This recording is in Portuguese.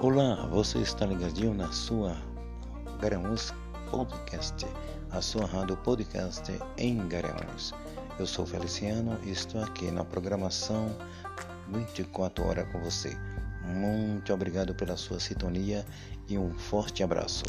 Olá, você está ligadinho na sua Garanhuns Podcast, a sua rádio podcast em Garanhuns. Eu sou Feliciano e estou aqui na programação 24 horas com você. Muito obrigado pela sua sintonia e um forte abraço.